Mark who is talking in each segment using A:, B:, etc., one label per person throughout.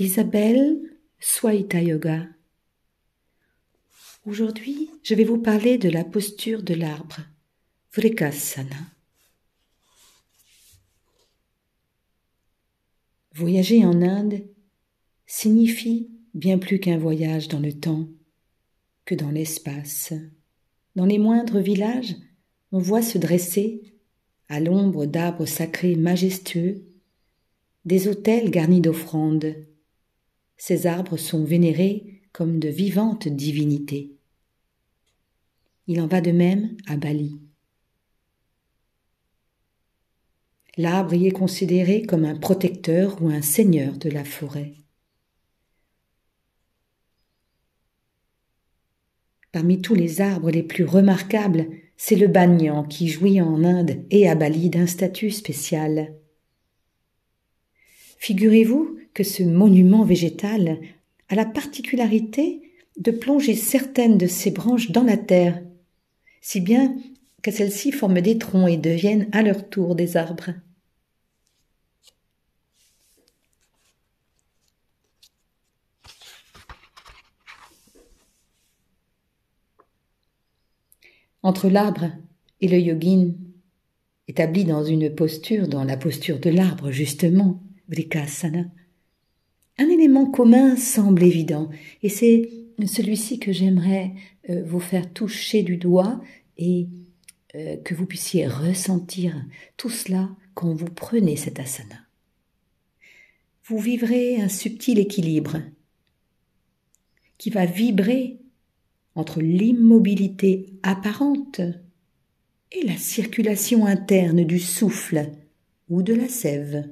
A: Isabelle Swaita Yoga. Aujourd'hui, je vais vous parler de la posture de l'arbre, Vrikasana. Voyager en Inde signifie bien plus qu'un voyage dans le temps, que dans l'espace. Dans les moindres villages, on voit se dresser, à l'ombre d'arbres sacrés majestueux, des autels garnis d'offrandes, ces arbres sont vénérés comme de vivantes divinités. Il en va de même à Bali. L'arbre y est considéré comme un protecteur ou un seigneur de la forêt. Parmi tous les arbres les plus remarquables, c'est le banyan qui jouit en Inde et à Bali d'un statut spécial. Figurez-vous que ce monument végétal a la particularité de plonger certaines de ses branches dans la terre, si bien que celles-ci forment des troncs et deviennent à leur tour des arbres. Entre l'arbre et le yogin, établi dans une posture, dans la posture de l'arbre justement, Un élément commun semble évident, et c'est celui-ci que j'aimerais euh, vous faire toucher du doigt et euh, que vous puissiez ressentir tout cela quand vous prenez cet asana. Vous vivrez un subtil équilibre qui va vibrer entre l'immobilité apparente et la circulation interne du souffle ou de la sève.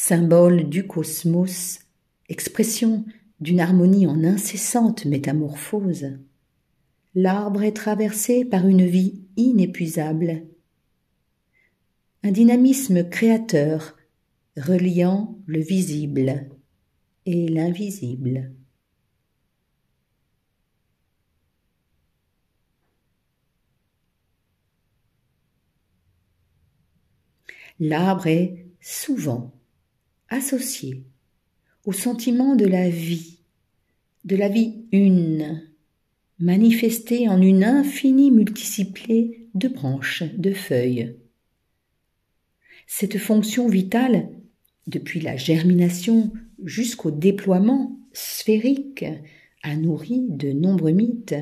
A: Symbole du cosmos, expression d'une harmonie en incessante métamorphose, l'arbre est traversé par une vie inépuisable, un dynamisme créateur reliant le visible et l'invisible. L'arbre est souvent associé au sentiment de la vie, de la vie une, manifestée en une infinie multiplicité de branches, de feuilles. Cette fonction vitale, depuis la germination jusqu'au déploiement sphérique, a nourri de nombreux mythes.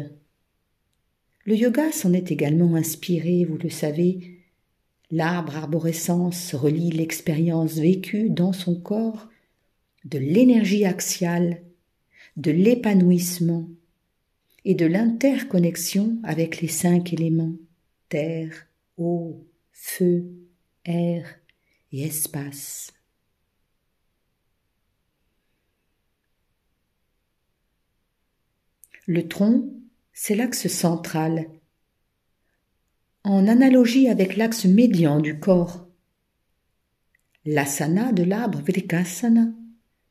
A: Le yoga s'en est également inspiré, vous le savez, L'arbre arborescence relie l'expérience vécue dans son corps de l'énergie axiale, de l'épanouissement et de l'interconnexion avec les cinq éléments terre, eau, feu, air et espace. Le tronc, c'est l'axe central en analogie avec l'axe médian du corps. L'asana de l'arbre Vrikasana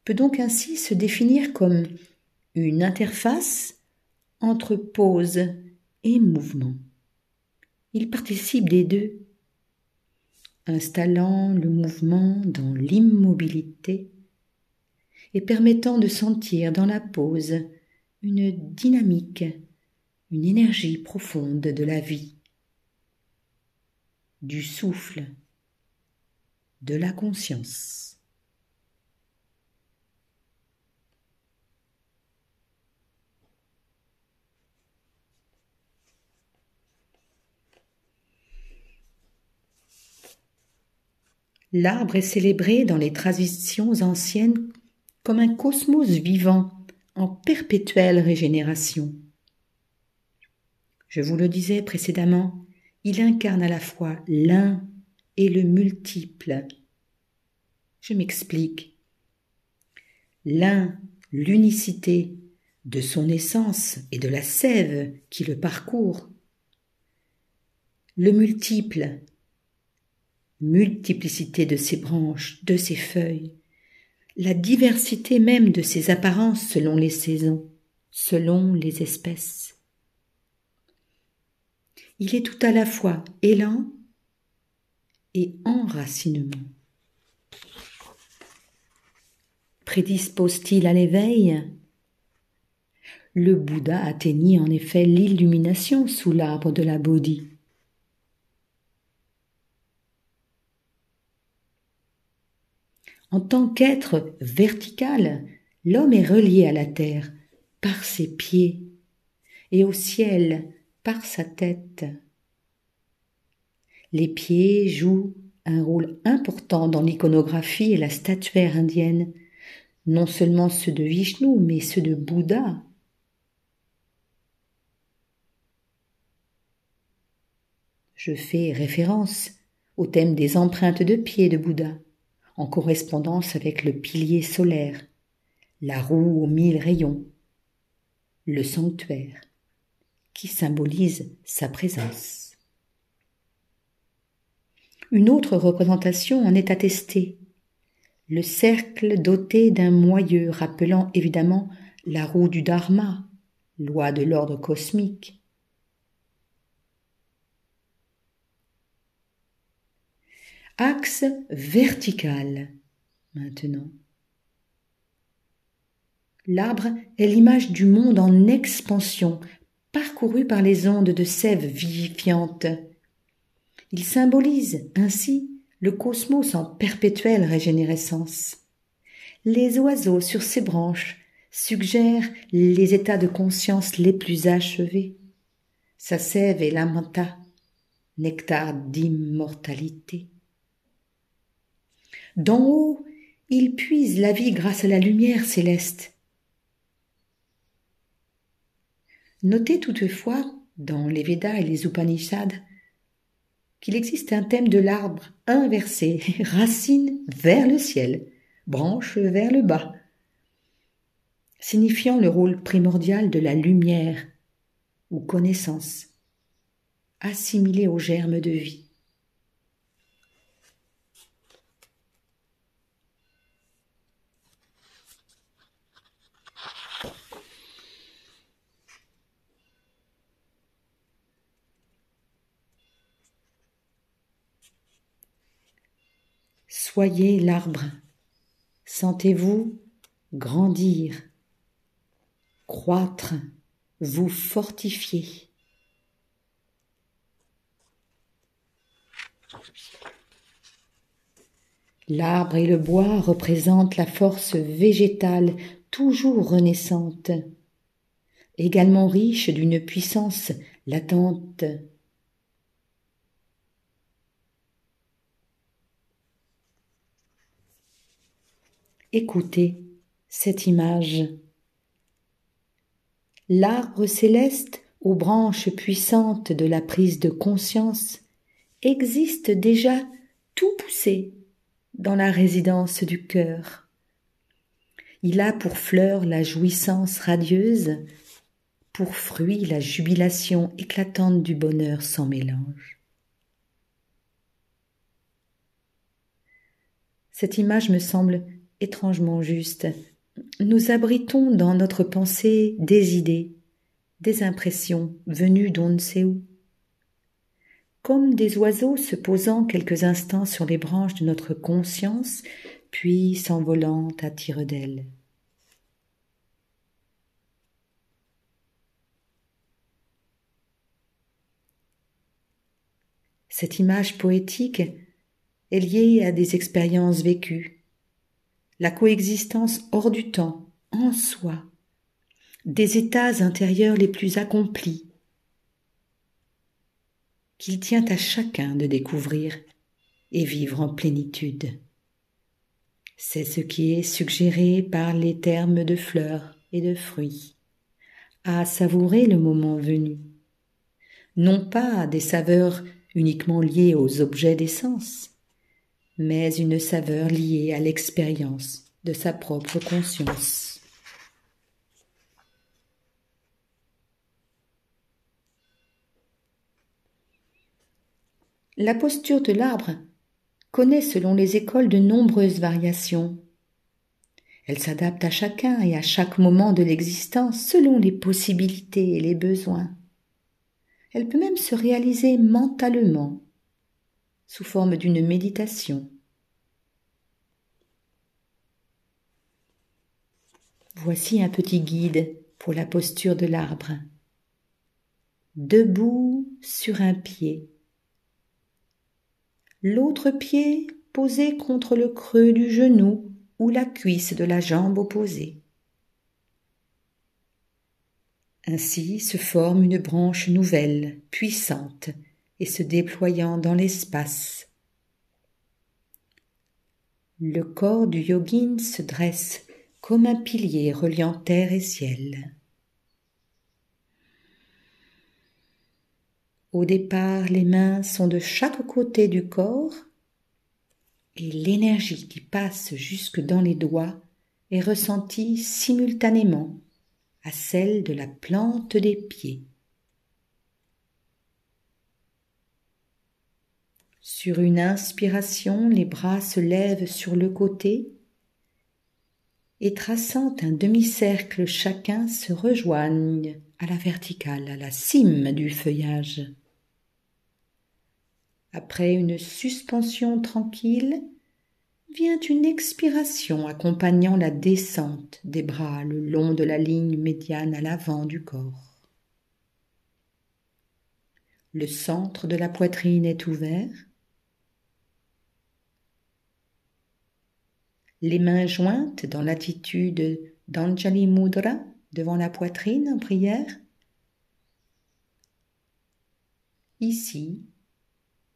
A: peut donc ainsi se définir comme une interface entre pose et mouvement. Il participe des deux, installant le mouvement dans l'immobilité et permettant de sentir dans la pose une dynamique, une énergie profonde de la vie du souffle, de la conscience. L'arbre est célébré dans les traditions anciennes comme un cosmos vivant en perpétuelle régénération. Je vous le disais précédemment, il incarne à la fois l'un et le multiple. Je m'explique. L'un, l'unicité de son essence et de la sève qui le parcourt. Le multiple, multiplicité de ses branches, de ses feuilles, la diversité même de ses apparences selon les saisons, selon les espèces. Il est tout à la fois élan et enracinement. prédispose-t-il à l'éveil? Le Bouddha atteignit en effet l'illumination sous l'arbre de la Bodhi. En tant qu'être vertical, l'homme est relié à la terre par ses pieds et au ciel par sa tête. Les pieds jouent un rôle important dans l'iconographie et la statuaire indienne, non seulement ceux de Vishnu, mais ceux de Bouddha. Je fais référence au thème des empreintes de pieds de Bouddha, en correspondance avec le pilier solaire, la roue aux mille rayons, le sanctuaire, qui symbolise sa présence. Une autre représentation en est attestée. Le cercle doté d'un moyeu rappelant évidemment la roue du Dharma, loi de l'ordre cosmique. Axe vertical maintenant. L'arbre est l'image du monde en expansion, parcouru par les ondes de sève vivifiante il symbolise ainsi le cosmos en perpétuelle régénérescence. Les oiseaux sur ses branches suggèrent les états de conscience les plus achevés. Sa sève est lamenta, nectar d'immortalité. D'en haut, il puise la vie grâce à la lumière céleste. Notez toutefois, dans les Védas et les Upanishads, qu'il existe un thème de l'arbre inversé, racine vers le ciel, branche vers le bas, signifiant le rôle primordial de la lumière ou connaissance, assimilée au germe de vie. Soyez l'arbre. Sentez-vous grandir, croître, vous fortifier. L'arbre et le bois représentent la force végétale toujours renaissante, également riche d'une puissance latente Écoutez cette image. L'arbre céleste aux branches puissantes de la prise de conscience existe déjà tout poussé dans la résidence du cœur. Il a pour fleur la jouissance radieuse, pour fruit la jubilation éclatante du bonheur sans mélange. Cette image me semble étrangement juste. Nous abritons dans notre pensée des idées, des impressions venues d'on ne sait où. Comme des oiseaux se posant quelques instants sur les branches de notre conscience, puis s'envolant à tire d'ailes. Cette image poétique est liée à des expériences vécues, la coexistence hors du temps, en soi, des états intérieurs les plus accomplis, qu'il tient à chacun de découvrir et vivre en plénitude. C'est ce qui est suggéré par les termes de fleurs et de fruits, à savourer le moment venu, non pas des saveurs uniquement liées aux objets d'essence, mais une saveur liée à l'expérience de sa propre conscience. La posture de l'arbre connaît selon les écoles de nombreuses variations. Elle s'adapte à chacun et à chaque moment de l'existence selon les possibilités et les besoins. Elle peut même se réaliser mentalement sous forme d'une méditation. Voici un petit guide pour la posture de l'arbre. Debout sur un pied. L'autre pied posé contre le creux du genou ou la cuisse de la jambe opposée. Ainsi se forme une branche nouvelle, puissante, et se déployant dans l'espace. Le corps du yogin se dresse comme un pilier reliant terre et ciel. Au départ, les mains sont de chaque côté du corps et l'énergie qui passe jusque dans les doigts est ressentie simultanément à celle de la plante des pieds. Sur une inspiration, les bras se lèvent sur le côté et traçant un demi-cercle chacun se rejoignent à la verticale, à la cime du feuillage. Après une suspension tranquille, vient une expiration accompagnant la descente des bras le long de la ligne médiane à l'avant du corps. Le centre de la poitrine est ouvert. Les mains jointes dans l'attitude d'Anjali Mudra devant la poitrine en prière. Ici,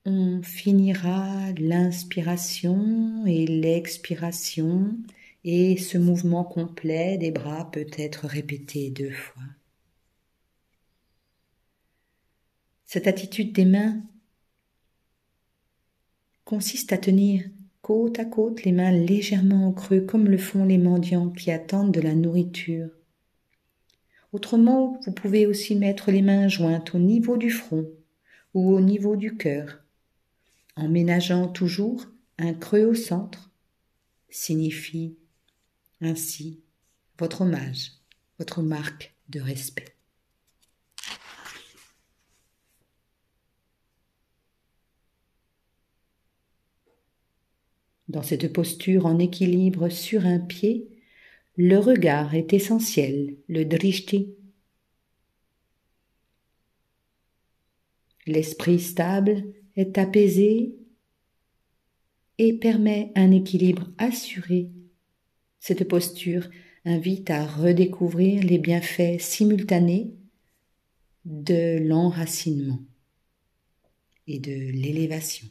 A: on finira l'inspiration et l'expiration et ce mouvement complet des bras peut être répété deux fois. Cette attitude des mains consiste à tenir côte à côte les mains légèrement en creux comme le font les mendiants qui attendent de la nourriture. Autrement, vous pouvez aussi mettre les mains jointes au niveau du front ou au niveau du cœur en ménageant toujours un creux au centre, signifie ainsi votre hommage, votre marque de respect. Dans cette posture en équilibre sur un pied, le regard est essentiel, le drishti. L'esprit stable est apaisé et permet un équilibre assuré. Cette posture invite à redécouvrir les bienfaits simultanés de l'enracinement et de l'élévation.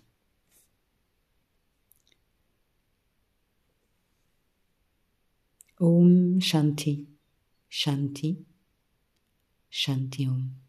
A: Om Shanti, Shanti, Shanti Om.